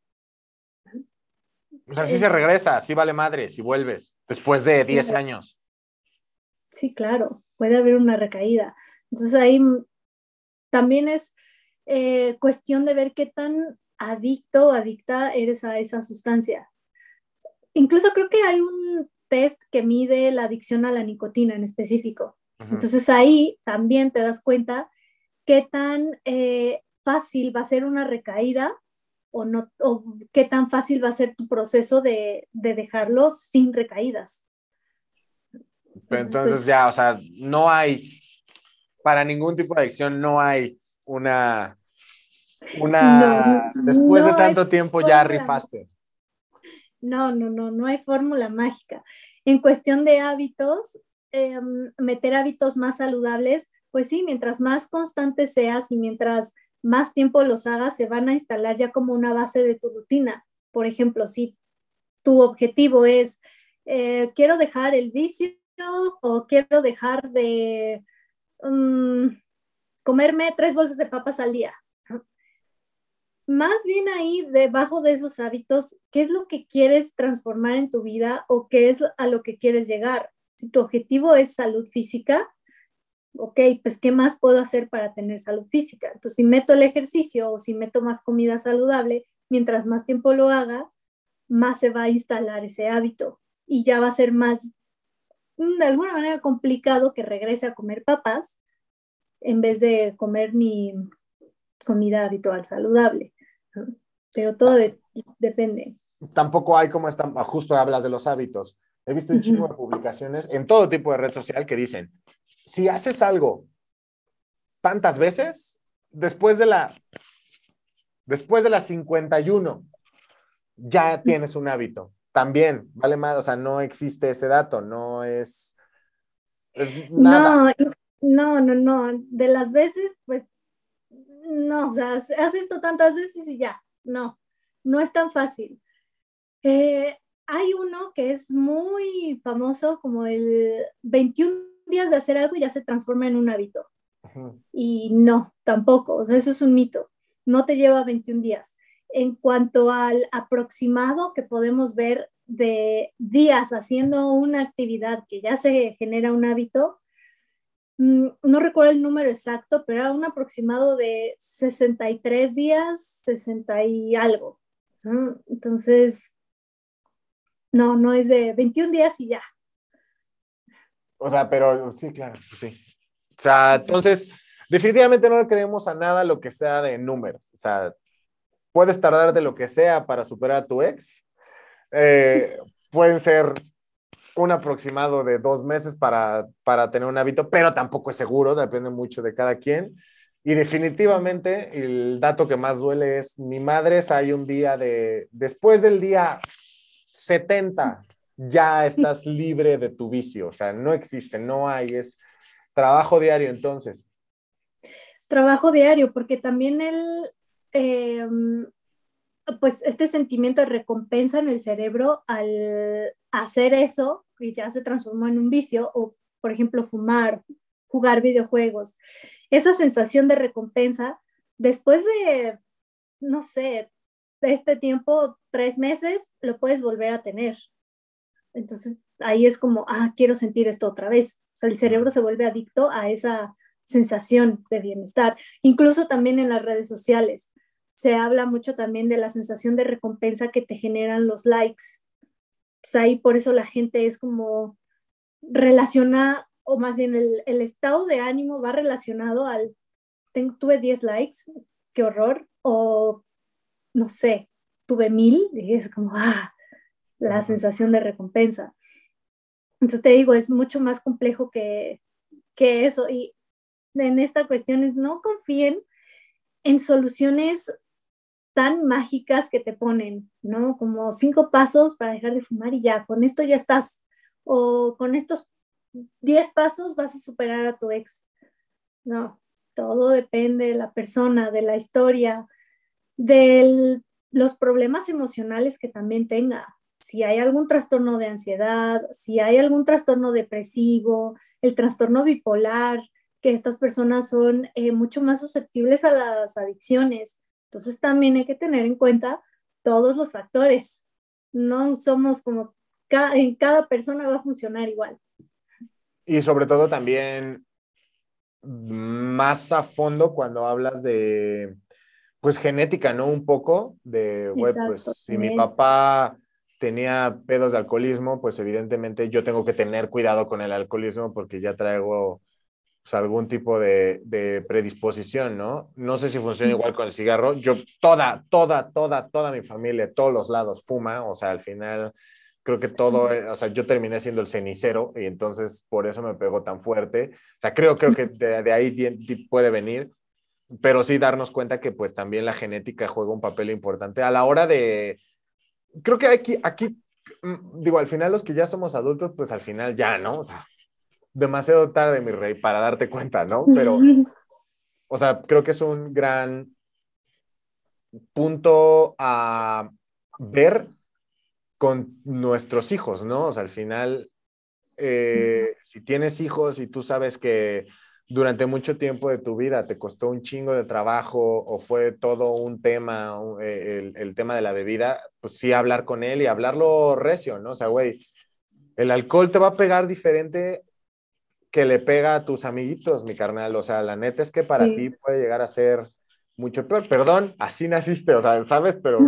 O sea, sí se regresa, sí vale madre, si vuelves, después de 10 años. Sí, claro, puede haber una recaída. Entonces ahí también es eh, cuestión de ver qué tan adicto o adicta eres a esa sustancia. Incluso creo que hay un test que mide la adicción a la nicotina en específico. Entonces ahí también te das cuenta qué tan eh, fácil va a ser una recaída o, no, o qué tan fácil va a ser tu proceso de, de dejarlo sin recaídas. Entonces, pues, ya, o sea, no hay, para ningún tipo de adicción no hay una, una, después de tanto tiempo ya rifaste. No, no, no, no hay fórmula mágica. En cuestión de hábitos, em, meter hábitos más saludables, pues sí, mientras más constante seas y mientras más tiempo los hagas, se van a instalar ya como una base de tu rutina. Por ejemplo, si tu objetivo es, eh, quiero dejar el vicio o quiero dejar de mm, comerme tres bolsas de papas al día. Más bien ahí, debajo de esos hábitos, ¿qué es lo que quieres transformar en tu vida o qué es a lo que quieres llegar? Si tu objetivo es salud física, ok, pues ¿qué más puedo hacer para tener salud física? Entonces, si meto el ejercicio o si meto más comida saludable, mientras más tiempo lo haga, más se va a instalar ese hábito y ya va a ser más, mm, de alguna manera, complicado que regrese a comer papas en vez de comer mi comida habitual saludable. Pero todo depende. Tampoco hay como está, justo hablas de los hábitos. He visto un chingo de publicaciones en todo tipo de red social que dicen, si haces algo tantas veces, después de la, después de la 51, ya tienes un hábito. También, vale más, o sea, no existe ese dato, no es, nada. No, no, no, no. De las veces, pues, no, o sea, haces esto tantas veces y ya, no, no es tan fácil. Eh, hay uno que es muy famoso, como el 21 días de hacer algo y ya se transforma en un hábito. Y no, tampoco, o sea, eso es un mito. No te lleva 21 días. En cuanto al aproximado que podemos ver de días haciendo una actividad que ya se genera un hábito, no recuerdo el número exacto, pero era un aproximado de 63 días, 60 y algo. Entonces, no, no es de 21 días y ya. O sea, pero sí, claro, sí. O sea, entonces, definitivamente no le creemos a nada lo que sea de números. O sea, puedes tardar de lo que sea para superar a tu ex. Eh, pueden ser un aproximado de dos meses para, para tener un hábito, pero tampoco es seguro, depende mucho de cada quien. Y definitivamente el dato que más duele es, mi madre, hay un día de, después del día 70 ya estás libre de tu vicio, o sea, no existe, no hay, es trabajo diario entonces. Trabajo diario, porque también el, em, pues este sentimiento de recompensa en el cerebro al hacer eso, y ya se transformó en un vicio, o por ejemplo fumar, jugar videojuegos, esa sensación de recompensa, después de, no sé, este tiempo, tres meses, lo puedes volver a tener. Entonces ahí es como, ah, quiero sentir esto otra vez. O sea, el cerebro se vuelve adicto a esa sensación de bienestar. Incluso también en las redes sociales. Se habla mucho también de la sensación de recompensa que te generan los likes. Entonces ahí por eso la gente es como relaciona, o más bien el, el estado de ánimo va relacionado al, tengo, tuve 10 likes, qué horror, o no sé, tuve mil, y es como, ah, la sensación de recompensa. Entonces te digo, es mucho más complejo que, que eso. Y en esta cuestión es no confíen en soluciones tan mágicas que te ponen, ¿no? Como cinco pasos para dejar de fumar y ya, con esto ya estás. O con estos diez pasos vas a superar a tu ex. No, todo depende de la persona, de la historia, de los problemas emocionales que también tenga. Si hay algún trastorno de ansiedad, si hay algún trastorno depresivo, el trastorno bipolar, que estas personas son eh, mucho más susceptibles a las adicciones. Entonces también hay que tener en cuenta todos los factores. No somos como, en cada persona va a funcionar igual. Y sobre todo también más a fondo cuando hablas de pues genética, ¿no? Un poco de, güey, pues si mi papá tenía pedos de alcoholismo, pues evidentemente yo tengo que tener cuidado con el alcoholismo porque ya traigo pues, algún tipo de, de, predisposición, ¿no? No sé si funciona igual con el cigarro. Yo, toda, toda, toda, toda mi familia, todos los lados fuma, o sea, al final creo que todo, eh, o sea, yo terminé siendo el cenicero y entonces por eso me pegó tan fuerte. O sea, creo, creo que de, de ahí puede venir pero sí darnos cuenta que pues también la genética juega un papel importante a la hora de, creo que aquí, aquí, mm, digo, al final los que ya somos adultos, pues al final ya, ¿no? O sea, demasiado tarde, mi rey, para darte cuenta, ¿no? Pero, o sea, creo que es un gran punto a ver con nuestros hijos, ¿no? O sea, al final, eh, si tienes hijos y tú sabes que durante mucho tiempo de tu vida te costó un chingo de trabajo o fue todo un tema, eh, el, tema de la bebida, pues sí hablar con él y hablarlo recio, ¿no? O sea, güey, el alcohol te va a pegar diferente que le pega a tus amiguitos, mi carnal. O sea, la neta es que para ti puede llegar a ser mucho peor. Perdón, así naciste, o sea, ¿sabes? Pero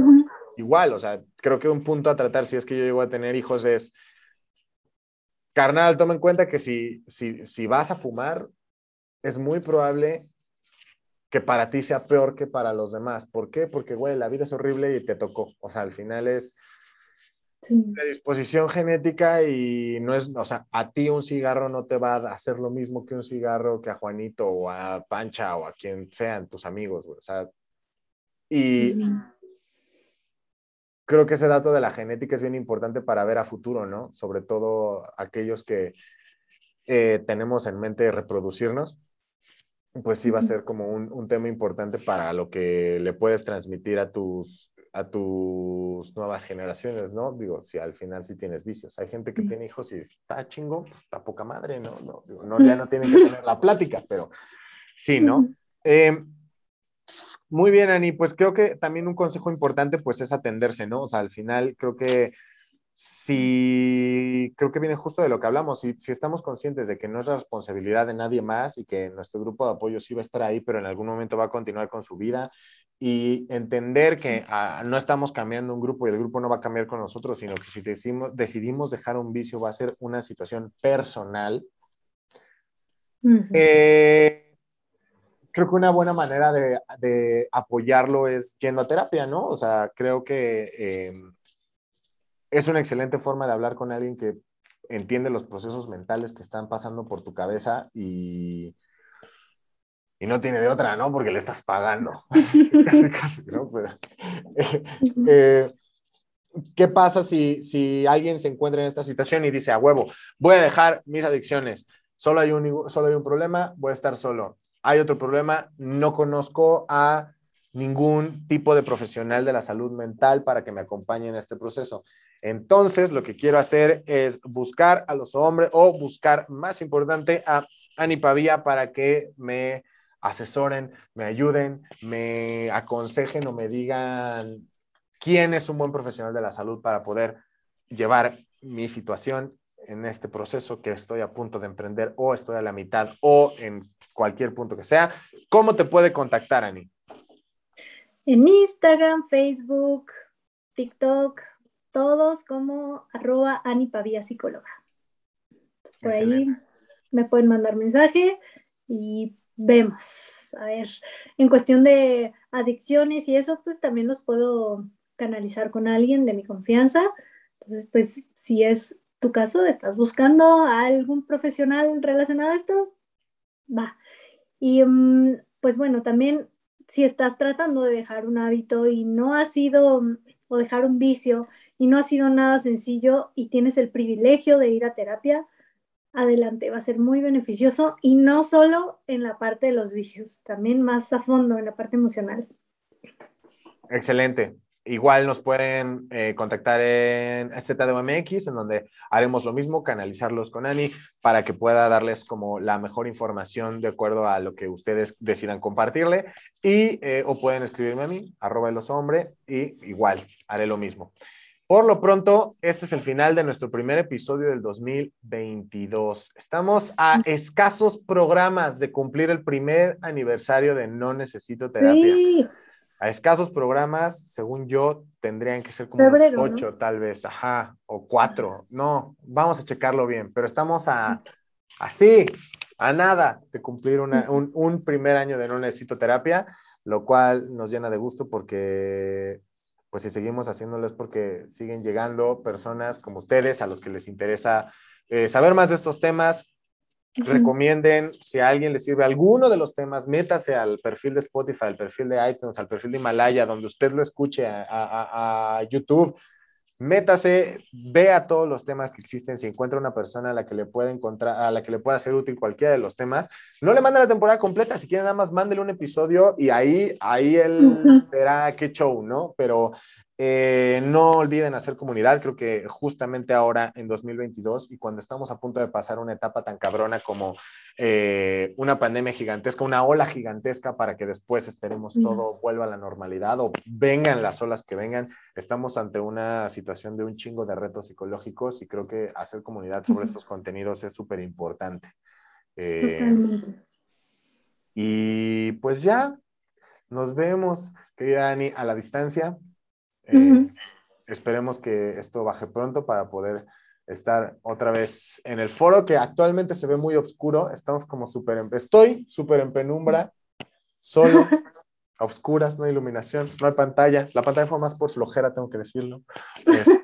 igual, o sea, creo que un punto a tratar si es que yo llego a tener hijos es, carnal, toma en cuenta que si, si, si vas a fumar, es muy probable que para ti sea peor que para los demás. ¿Por qué? Porque, güey, la vida es horrible y te tocó. O sea, al final es de disposición genética y no es, o sea, a ti un cigarro no te va a hacer lo mismo que un cigarro que a Juanito o a Pancha o a quien sean tus amigos, güey. O sea, y creo que ese dato de la genética es bien importante para ver a futuro, ¿no? Sobre todo aquellos que eh, tenemos en mente reproducirnos pues sí va a ser como un, un, tema importante para lo que le puedes transmitir a tus, a tus nuevas generaciones, ¿no? Digo, si al final sí tienes vicios. Hay gente que tiene hijos y está chingo, pues está poca madre, ¿no? no, digo, no ya no tienen que tener la plática, pero sí, ¿no? Eh, muy bien, Ani, pues creo que también un consejo importante pues es atenderse, ¿no? O sea, al final creo que si creo que viene justo de lo que hablamos, si, si estamos conscientes de que no es responsabilidad de nadie más y que nuestro grupo de apoyo sí va a estar ahí, pero en algún momento va a continuar con su vida y entender que ah, no estamos cambiando un grupo y el grupo no va a cambiar con nosotros, sino que si decimos, decidimos dejar un vicio va a ser una situación personal. Eh, creo que una buena manera de, de, apoyarlo es yendo a terapia, ¿no? O sea, creo que... Eh, es una excelente forma de hablar con alguien que entiende los procesos mentales que están pasando por tu cabeza y, y no tiene de otra, ¿no? Porque le estás pagando. [laughs] casi, casi, ¿no? Eh, ¿Qué pasa si, si alguien se encuentra en esta situación y dice, a huevo, voy a dejar mis adicciones, solo hay, un, solo hay un problema, voy a estar solo. Hay otro problema, no conozco a ningún tipo de profesional de la salud mental para que me acompañe en este proceso. Entonces, lo que quiero hacer es buscar a los hombres o buscar, más importante, a Ani Pavía para que me asesoren, me ayuden, me aconsejen o me digan quién es un buen profesional de la salud para poder llevar mi situación en este proceso que estoy a punto de emprender o estoy a la mitad o en cualquier punto que sea. ¿Cómo te puede contactar, Ani? En Instagram, Facebook, TikTok, todos como arroba Anipavía Psicóloga. Por ahí me pueden mandar mensaje y vemos. A ver, en cuestión de adicciones y eso, pues también los puedo canalizar con alguien de mi confianza. Entonces, pues si es tu caso, estás buscando a algún profesional relacionado a esto, va. Y mm, pues bueno, también si estás tratando de dejar un hábito y no ha sido, o dejar un vicio y no ha sido nada sencillo y tienes el privilegio de ir a terapia, adelante, va a ser muy beneficioso y no solo en la parte de los vicios, también más a fondo en la parte emocional. Excelente. Igual nos pueden eh, contactar en ZDMX, en donde haremos lo mismo, canalizarlos con Ani para que pueda darles como la mejor información de acuerdo a lo que ustedes decidan compartirle. Y eh, o pueden escribirme a mí, arroba los hombre, y igual haré lo mismo. Por lo pronto, este es el final de nuestro primer episodio del 2022. Estamos a escasos programas de cumplir el primer aniversario de No Necesito Terapia. Sí a escasos programas, según yo, tendrían que ser como ocho, tal vez, ajá, o cuatro. No, vamos a checarlo bien, pero estamos a así, a nada de cumplir un, un, primer año de no necesito terapia, lo cual nos llena de gusto porque, pues si seguimos haciéndolo es porque siguen llegando personas como ustedes a los que les interesa eh, saber más de estos temas, recomienden, si a alguien le sirve alguno de los temas, métase al perfil de Spotify, al perfil de iTunes, al perfil de Himalaya, donde usted lo escuche, a, YouTube. Métase, vea todos los temas que existen. Si encuentra una persona a la que le pueda encontrar, a la que le pueda ser útil cualquiera de los temas, no le manda la temporada completa. Si quiere, nada más mándele un episodio y ahí, ahí él verá qué show, ¿no? Pero eh, no olviden hacer comunidad, creo que justamente ahora en 2022 y cuando estamos a punto de pasar una etapa tan cabrona como eh, una pandemia gigantesca, una ola gigantesca para que después esperemos todo vuelva a la normalidad o vengan las olas que vengan, estamos ante una situación de un chingo de retos psicológicos y creo que hacer comunidad sobre estos contenidos es súper importante. Eh, y pues ya, nos vemos, querida Ani, a la distancia. Eh, esperemos que esto baje pronto para poder estar otra vez en el foro que actualmente se ve muy oscuro. Estamos como súper en... Estoy súper en penumbra, solo, [laughs] a oscuras, no hay iluminación, no hay pantalla. La pantalla fue más por flojera, tengo que decirlo. [laughs] Este,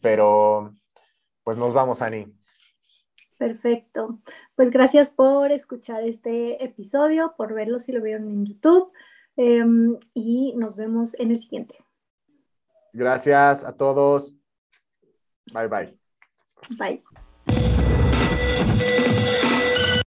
pero pues nos vamos, Ani. Perfecto. Pues gracias por escuchar este episodio, por verlo si lo vieron en YouTube em, y nos vemos en el siguiente. Gracias a todos. Bye bye. Bye.